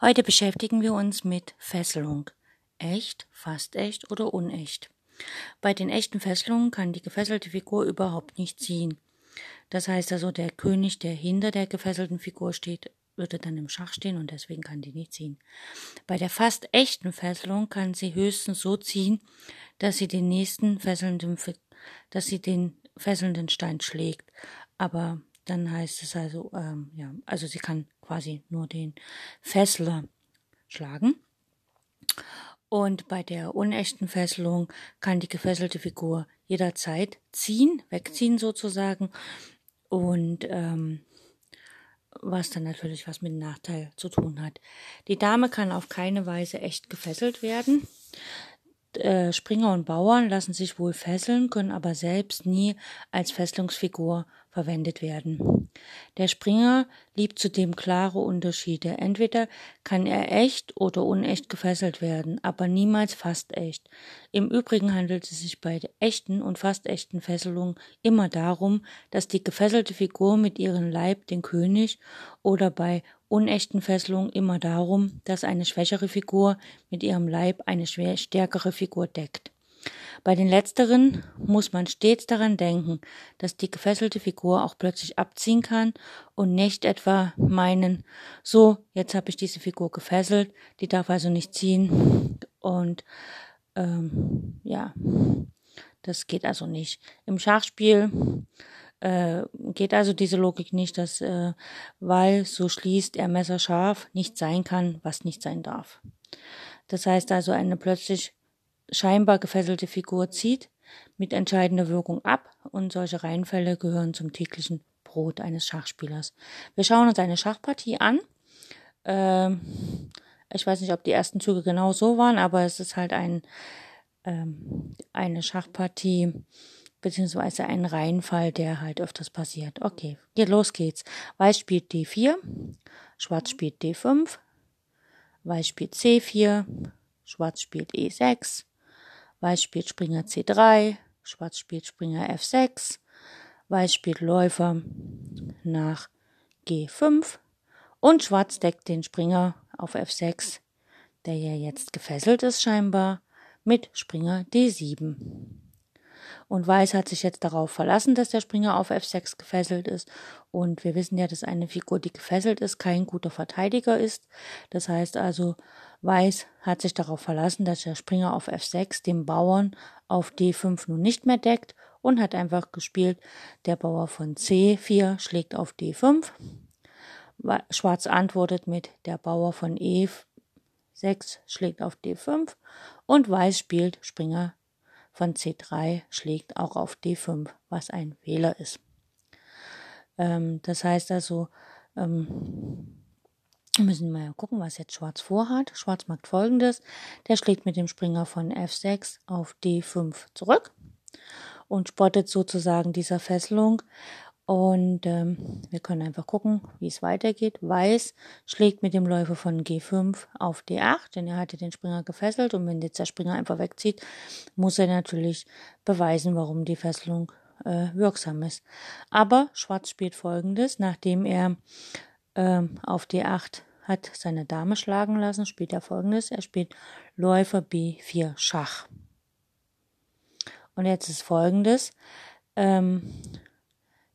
Heute beschäftigen wir uns mit Fesselung. Echt, fast echt oder unecht. Bei den echten Fesselungen kann die gefesselte Figur überhaupt nicht ziehen. Das heißt also, der König, der hinter der gefesselten Figur steht, würde dann im Schach stehen und deswegen kann die nicht ziehen. Bei der fast echten Fesselung kann sie höchstens so ziehen, dass sie den nächsten fesselnden, dass sie den fesselnden Stein schlägt. Aber dann heißt es also, ähm, ja, also sie kann quasi nur den Fessler schlagen. Und bei der unechten Fesselung kann die gefesselte Figur jederzeit ziehen, wegziehen sozusagen. Und ähm, was dann natürlich was mit Nachteil zu tun hat. Die Dame kann auf keine Weise echt gefesselt werden. Äh, Springer und Bauern lassen sich wohl fesseln, können aber selbst nie als Fesselungsfigur verwendet werden. Der Springer liebt zudem klare Unterschiede. Entweder kann er echt oder unecht gefesselt werden, aber niemals fast echt. Im Übrigen handelt es sich bei echten und fast echten Fesselungen immer darum, dass die gefesselte Figur mit ihrem Leib den König oder bei unechten Fesselungen immer darum, dass eine schwächere Figur mit ihrem Leib eine stärkere Figur deckt. Bei den letzteren muss man stets daran denken, dass die gefesselte Figur auch plötzlich abziehen kann und nicht etwa meinen, so, jetzt habe ich diese Figur gefesselt, die darf also nicht ziehen und ähm, ja, das geht also nicht. Im Schachspiel äh, geht also diese Logik nicht, dass äh, weil so schließt er messerscharf nicht sein kann, was nicht sein darf. Das heißt also, eine plötzlich scheinbar gefesselte Figur zieht mit entscheidender Wirkung ab und solche Reihenfälle gehören zum täglichen Brot eines Schachspielers. Wir schauen uns eine Schachpartie an. Ähm, ich weiß nicht, ob die ersten Züge genau so waren, aber es ist halt ein, ähm, eine Schachpartie beziehungsweise ein Reihenfall, der halt öfters passiert. Okay, los geht's. Weiß spielt D4, Schwarz spielt D5, Weiß spielt C4, Schwarz spielt E6, Weiß spielt Springer C3, Schwarz spielt Springer F6, Weiß spielt Läufer nach G5 und Schwarz deckt den Springer auf F6, der ja jetzt gefesselt ist scheinbar, mit Springer D7. Und Weiß hat sich jetzt darauf verlassen, dass der Springer auf F6 gefesselt ist. Und wir wissen ja, dass eine Figur, die gefesselt ist, kein guter Verteidiger ist. Das heißt also, Weiß hat sich darauf verlassen, dass der Springer auf F6 den Bauern auf D5 nun nicht mehr deckt und hat einfach gespielt, der Bauer von C4 schlägt auf D5. Schwarz antwortet mit der Bauer von E6 schlägt auf D5 und Weiß spielt Springer von C3 schlägt auch auf D5, was ein Fehler ist. Ähm, das heißt also, ähm, müssen mal gucken, was jetzt Schwarz vorhat. Schwarz macht folgendes. Der schlägt mit dem Springer von F6 auf D5 zurück und spottet sozusagen dieser Fesselung. Und ähm, wir können einfach gucken, wie es weitergeht. Weiß schlägt mit dem Läufer von G5 auf D8, denn er hatte den Springer gefesselt. Und wenn jetzt der Springer einfach wegzieht, muss er natürlich beweisen, warum die Fesselung äh, wirksam ist. Aber Schwarz spielt folgendes, nachdem er ähm, auf D8 hat seine Dame schlagen lassen, spielt er folgendes. Er spielt Läufer B4 Schach. Und jetzt ist folgendes. Ähm,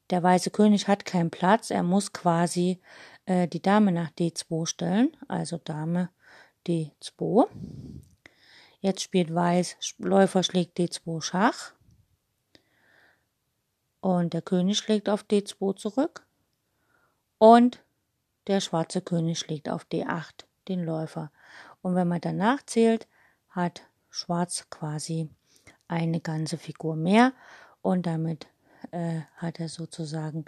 der weiße König hat keinen Platz. Er muss quasi äh, die Dame nach D2 stellen. Also Dame D2. Jetzt spielt Weiß, Läufer schlägt D2 Schach. Und der König schlägt auf D2 zurück. Und der schwarze König schlägt auf D8 den Läufer. Und wenn man danach zählt, hat Schwarz quasi eine ganze Figur mehr und damit äh, hat er sozusagen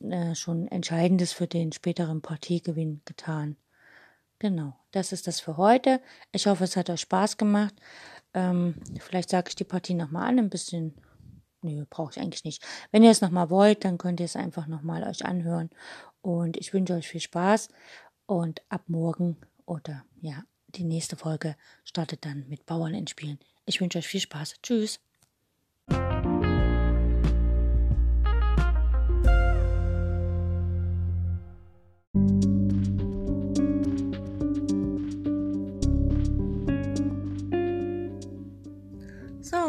äh, schon Entscheidendes für den späteren Partiegewinn getan. Genau, das ist das für heute. Ich hoffe, es hat euch Spaß gemacht. Ähm, vielleicht sage ich die Partie nochmal an, ein bisschen. Nö, brauche ich eigentlich nicht. Wenn ihr es nochmal wollt, dann könnt ihr es einfach nochmal euch anhören. Und ich wünsche euch viel Spaß. Und ab morgen oder ja, die nächste Folge startet dann mit Bauern in Spielen. Ich wünsche euch viel Spaß. Tschüss.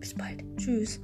bis bald. Tschüss.